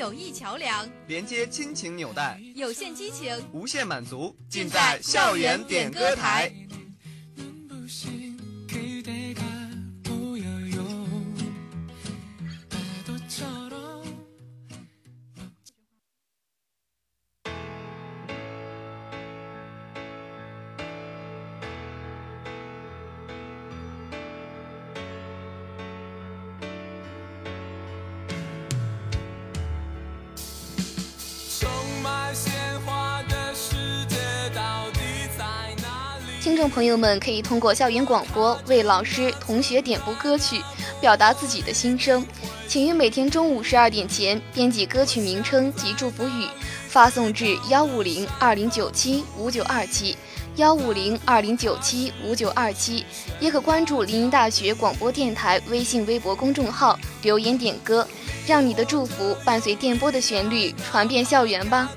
友谊桥梁，连接亲情纽带，有限激情，无限满足，尽在校园点歌台。众朋友们可以通过校园广播为老师、同学点播歌曲，表达自己的心声。请于每天中午十二点前编辑歌曲名称及祝福语，发送至幺五零二零九七五九二七幺五零二零九七五九二七，也可关注林荫大学广播电台微信、微博公众号留言点歌，让你的祝福伴随电波的旋律传遍校园吧。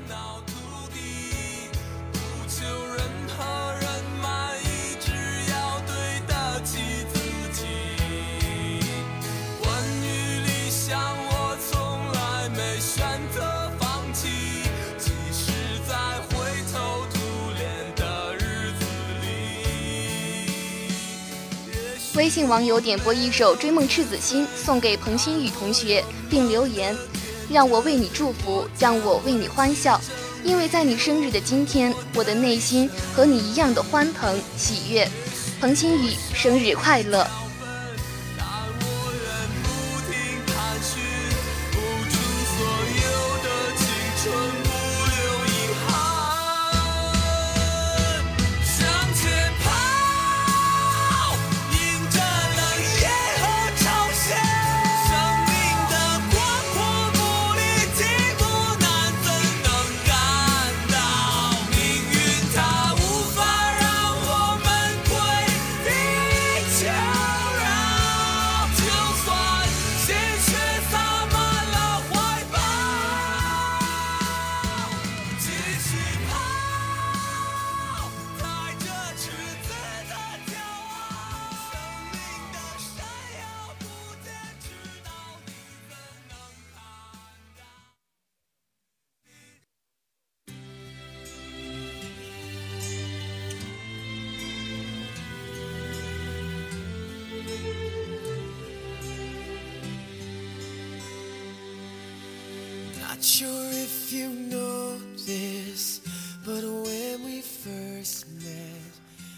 微信网友点播一首《追梦赤子心》送给彭新宇同学，并留言：“让我为你祝福，让我为你欢笑，因为在你生日的今天，我的内心和你一样的欢腾喜悦。”彭新宇，生日快乐！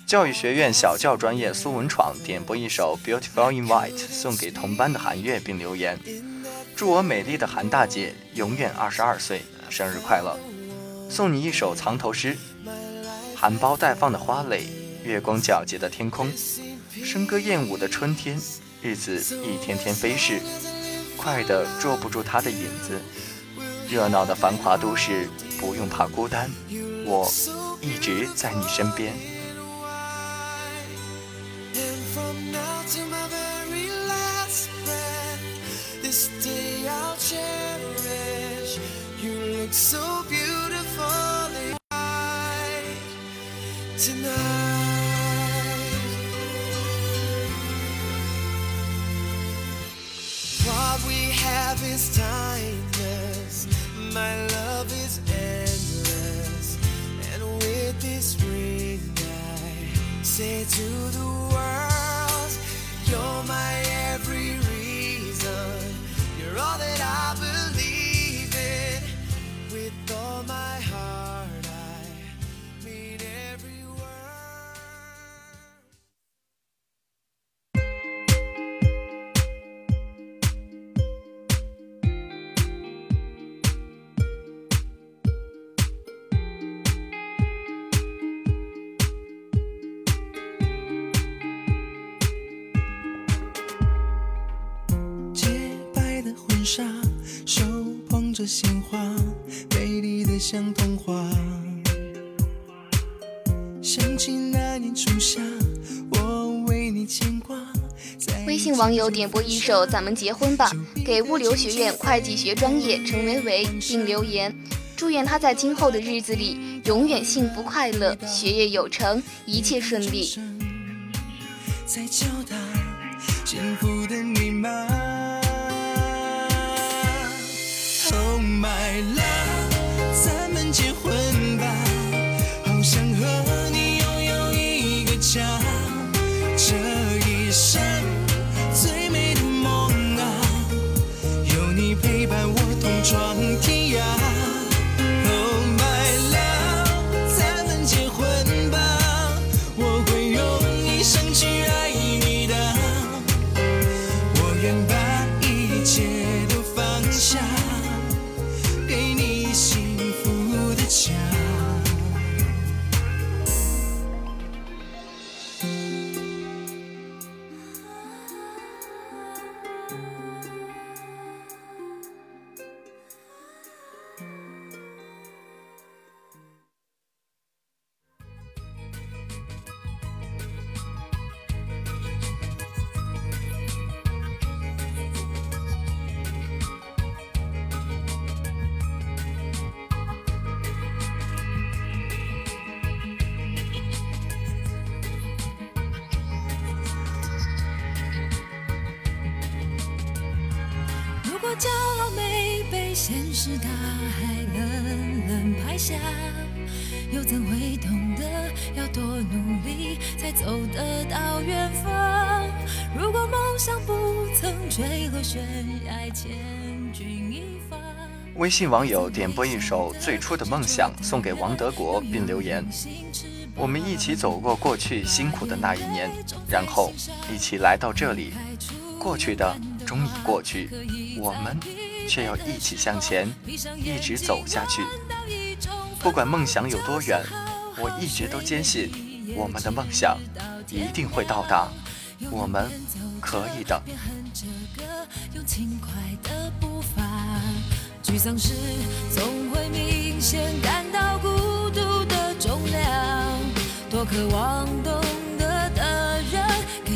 教育学院小教专业苏文闯点播一首《Beautiful in White》送给同班的韩月，并留言：“祝我美丽的韩大姐永远二十二岁，生日快乐！”送你一首藏头诗：含苞待放的花蕾，月光皎洁的天空，笙歌燕舞的春天，日子一天天飞逝，快得捉不住它的影子。热闹的繁华都市，不用怕孤单，我一直在你身边。my say to the world 色鲜花，美丽的像童话。想起那年初夏，我为你牵挂。微信网友点播一首《咱们结婚吧》，给物流学院会计学专业陈维维，并留言，祝愿他在今后的日子里永远幸福快乐，学业有成，一切顺利。在敲打幸福的密码。如果骄傲没被现实大海冷冷拍下，又怎会懂得要多努力才走得到远方？如果梦想不曾坠落悬崖，千钧一发。微信网友点播一首《最初的梦想》送给王德国，并留言：“我们一起走过过去辛苦的那一年，然后一起来到这里。过去的终已过去，我们却要一起向前，一直走下去。不管梦想有多远，我一直都坚信，我们的梦想一定会到达，我们可以的。”，沮丧时总会明显感到孤独的重量。多渴望懂得的，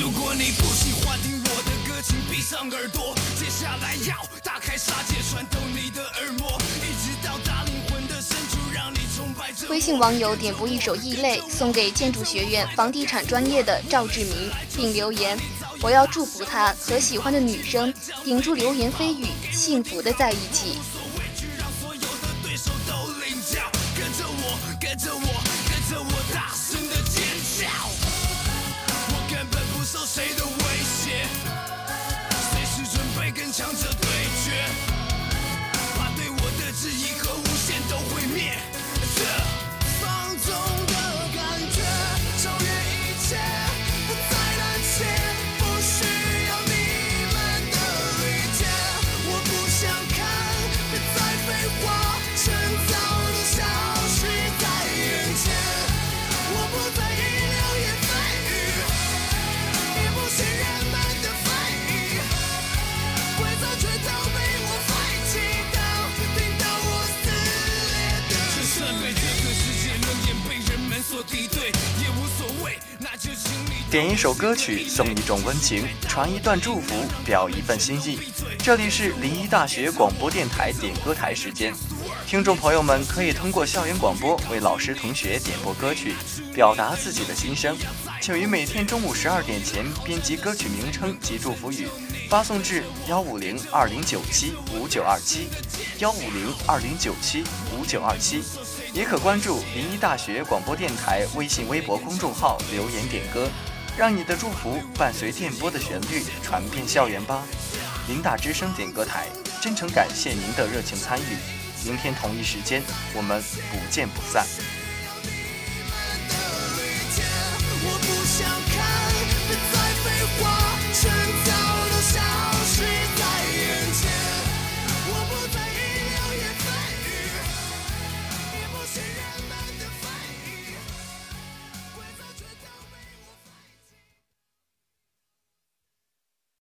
如果你不喜欢听我的歌，请闭上耳朵。接下来要打开杀戒，穿透你的耳膜，一直到达灵魂的深处，让你崇拜。微信网友点播一首《异类》，送给建筑学院房地产专业的赵志明，并留言：“我要祝福他和喜欢的女生顶住流言蜚语，幸福的在一起。”跟着我，跟着我，想。点一首歌曲，送一种温情，传一段祝福，表一份心意。这里是临沂大学广播电台点歌台时间，听众朋友们可以通过校园广播为老师同学点播歌曲，表达自己的心声。请于每天中午十二点前编辑歌曲名称及祝福语，发送至幺五零二零九七五九二七幺五零二零九七五九二七。也可关注临沂大学广播电台微信、微博公众号留言点歌，让你的祝福伴随电波的旋律传遍校园吧。林大之声点歌台，真诚感谢您的热情参与。明天同一时间，我们不见不散。